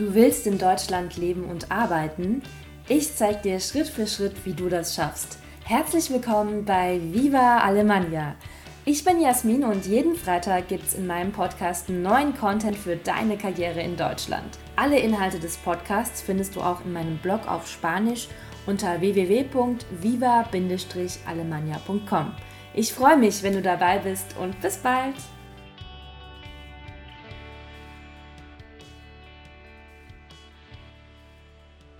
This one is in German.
Du willst in Deutschland leben und arbeiten? Ich zeige dir Schritt für Schritt, wie du das schaffst. Herzlich willkommen bei Viva Alemania. Ich bin Jasmin und jeden Freitag gibt es in meinem Podcast neuen Content für deine Karriere in Deutschland. Alle Inhalte des Podcasts findest du auch in meinem Blog auf Spanisch unter www.viva-alemania.com. Ich freue mich, wenn du dabei bist und bis bald!